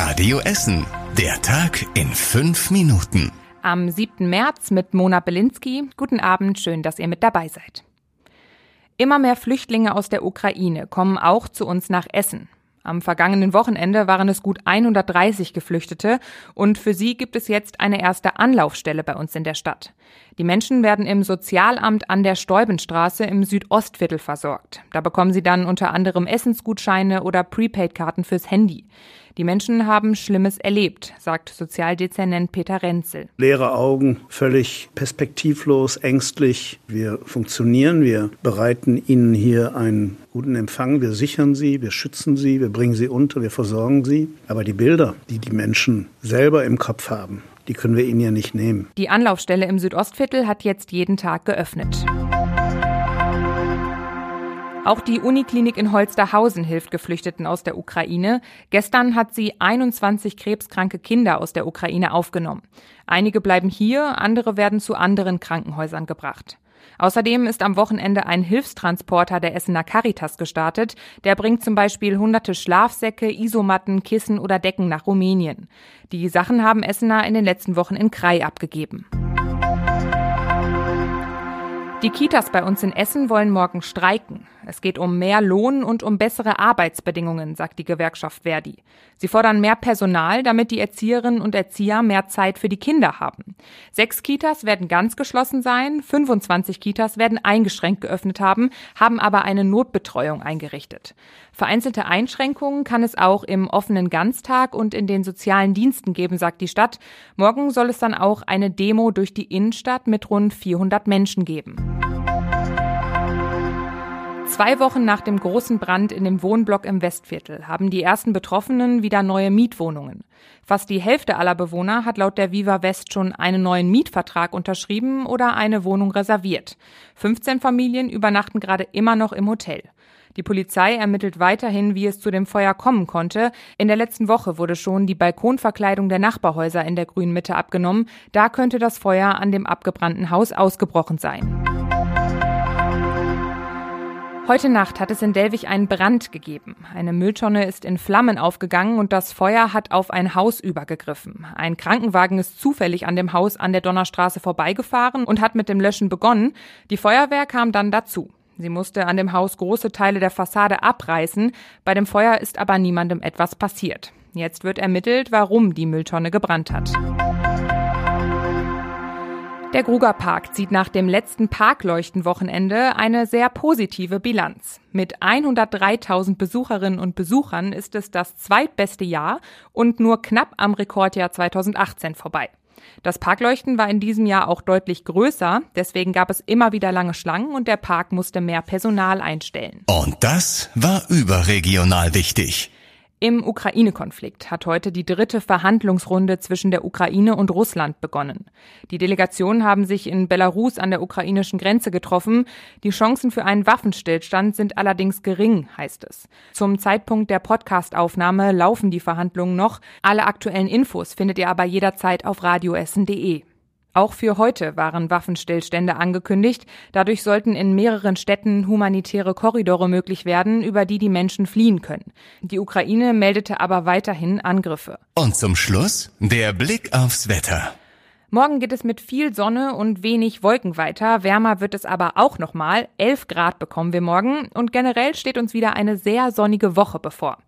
Radio Essen. Der Tag in fünf Minuten. Am 7. März mit Mona Belinsky. Guten Abend, schön, dass ihr mit dabei seid. Immer mehr Flüchtlinge aus der Ukraine kommen auch zu uns nach Essen. Am vergangenen Wochenende waren es gut 130 Geflüchtete und für sie gibt es jetzt eine erste Anlaufstelle bei uns in der Stadt. Die Menschen werden im Sozialamt an der Steubenstraße im Südostviertel versorgt. Da bekommen sie dann unter anderem Essensgutscheine oder Prepaid-Karten fürs Handy. Die Menschen haben Schlimmes erlebt, sagt Sozialdezernent Peter Renzel. Leere Augen, völlig perspektivlos, ängstlich. Wir funktionieren, wir bereiten ihnen hier einen guten Empfang, wir sichern sie, wir schützen sie, wir bringen sie unter, wir versorgen sie. Aber die Bilder, die die Menschen selber im Kopf haben, die können wir ihnen ja nicht nehmen. Die Anlaufstelle im Südostviertel hat jetzt jeden Tag geöffnet. Auch die Uniklinik in Holsterhausen hilft Geflüchteten aus der Ukraine. Gestern hat sie 21 krebskranke Kinder aus der Ukraine aufgenommen. Einige bleiben hier, andere werden zu anderen Krankenhäusern gebracht. Außerdem ist am Wochenende ein Hilfstransporter der Essener Caritas gestartet. Der bringt zum Beispiel hunderte Schlafsäcke, Isomatten, Kissen oder Decken nach Rumänien. Die Sachen haben Essener in den letzten Wochen in Krai abgegeben. Die Kitas bei uns in Essen wollen morgen streiken. Es geht um mehr Lohn und um bessere Arbeitsbedingungen, sagt die Gewerkschaft Verdi. Sie fordern mehr Personal, damit die Erzieherinnen und Erzieher mehr Zeit für die Kinder haben. Sechs Kitas werden ganz geschlossen sein, 25 Kitas werden eingeschränkt geöffnet haben, haben aber eine Notbetreuung eingerichtet. Vereinzelte Einschränkungen kann es auch im offenen Ganztag und in den sozialen Diensten geben, sagt die Stadt. Morgen soll es dann auch eine Demo durch die Innenstadt mit rund 400 Menschen geben. Zwei Wochen nach dem großen Brand in dem Wohnblock im Westviertel haben die ersten Betroffenen wieder neue Mietwohnungen. Fast die Hälfte aller Bewohner hat laut der Viva West schon einen neuen Mietvertrag unterschrieben oder eine Wohnung reserviert. 15 Familien übernachten gerade immer noch im Hotel. Die Polizei ermittelt weiterhin, wie es zu dem Feuer kommen konnte. In der letzten Woche wurde schon die Balkonverkleidung der Nachbarhäuser in der Grünen Mitte abgenommen. Da könnte das Feuer an dem abgebrannten Haus ausgebrochen sein. Heute Nacht hat es in Delwig einen Brand gegeben. Eine Mülltonne ist in Flammen aufgegangen und das Feuer hat auf ein Haus übergegriffen. Ein Krankenwagen ist zufällig an dem Haus an der Donnerstraße vorbeigefahren und hat mit dem Löschen begonnen. Die Feuerwehr kam dann dazu. Sie musste an dem Haus große Teile der Fassade abreißen. Bei dem Feuer ist aber niemandem etwas passiert. Jetzt wird ermittelt, warum die Mülltonne gebrannt hat. Der Gruger Park zieht nach dem letzten Parkleuchtenwochenende eine sehr positive Bilanz. Mit 103.000 Besucherinnen und Besuchern ist es das zweitbeste Jahr und nur knapp am Rekordjahr 2018 vorbei. Das Parkleuchten war in diesem Jahr auch deutlich größer, deswegen gab es immer wieder lange Schlangen und der Park musste mehr Personal einstellen. Und das war überregional wichtig. Im Ukraine-Konflikt hat heute die dritte Verhandlungsrunde zwischen der Ukraine und Russland begonnen. Die Delegationen haben sich in Belarus an der ukrainischen Grenze getroffen. Die Chancen für einen Waffenstillstand sind allerdings gering, heißt es. Zum Zeitpunkt der Podcastaufnahme laufen die Verhandlungen noch. Alle aktuellen Infos findet ihr aber jederzeit auf radioessen.de. Auch für heute waren Waffenstillstände angekündigt. Dadurch sollten in mehreren Städten humanitäre Korridore möglich werden, über die die Menschen fliehen können. Die Ukraine meldete aber weiterhin Angriffe. Und zum Schluss der Blick aufs Wetter. Morgen geht es mit viel Sonne und wenig Wolken weiter. Wärmer wird es aber auch nochmal. 11 Grad bekommen wir morgen und generell steht uns wieder eine sehr sonnige Woche bevor.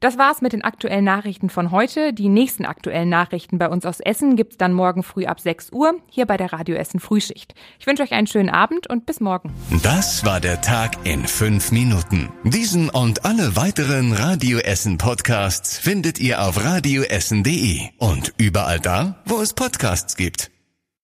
Das war's mit den aktuellen Nachrichten von heute. Die nächsten aktuellen Nachrichten bei uns aus Essen gibt's dann morgen früh ab 6 Uhr hier bei der Radio Essen Frühschicht. Ich wünsche euch einen schönen Abend und bis morgen. Das war der Tag in fünf Minuten. Diesen und alle weiteren Radio Essen Podcasts findet ihr auf radioessen.de und überall da, wo es Podcasts gibt.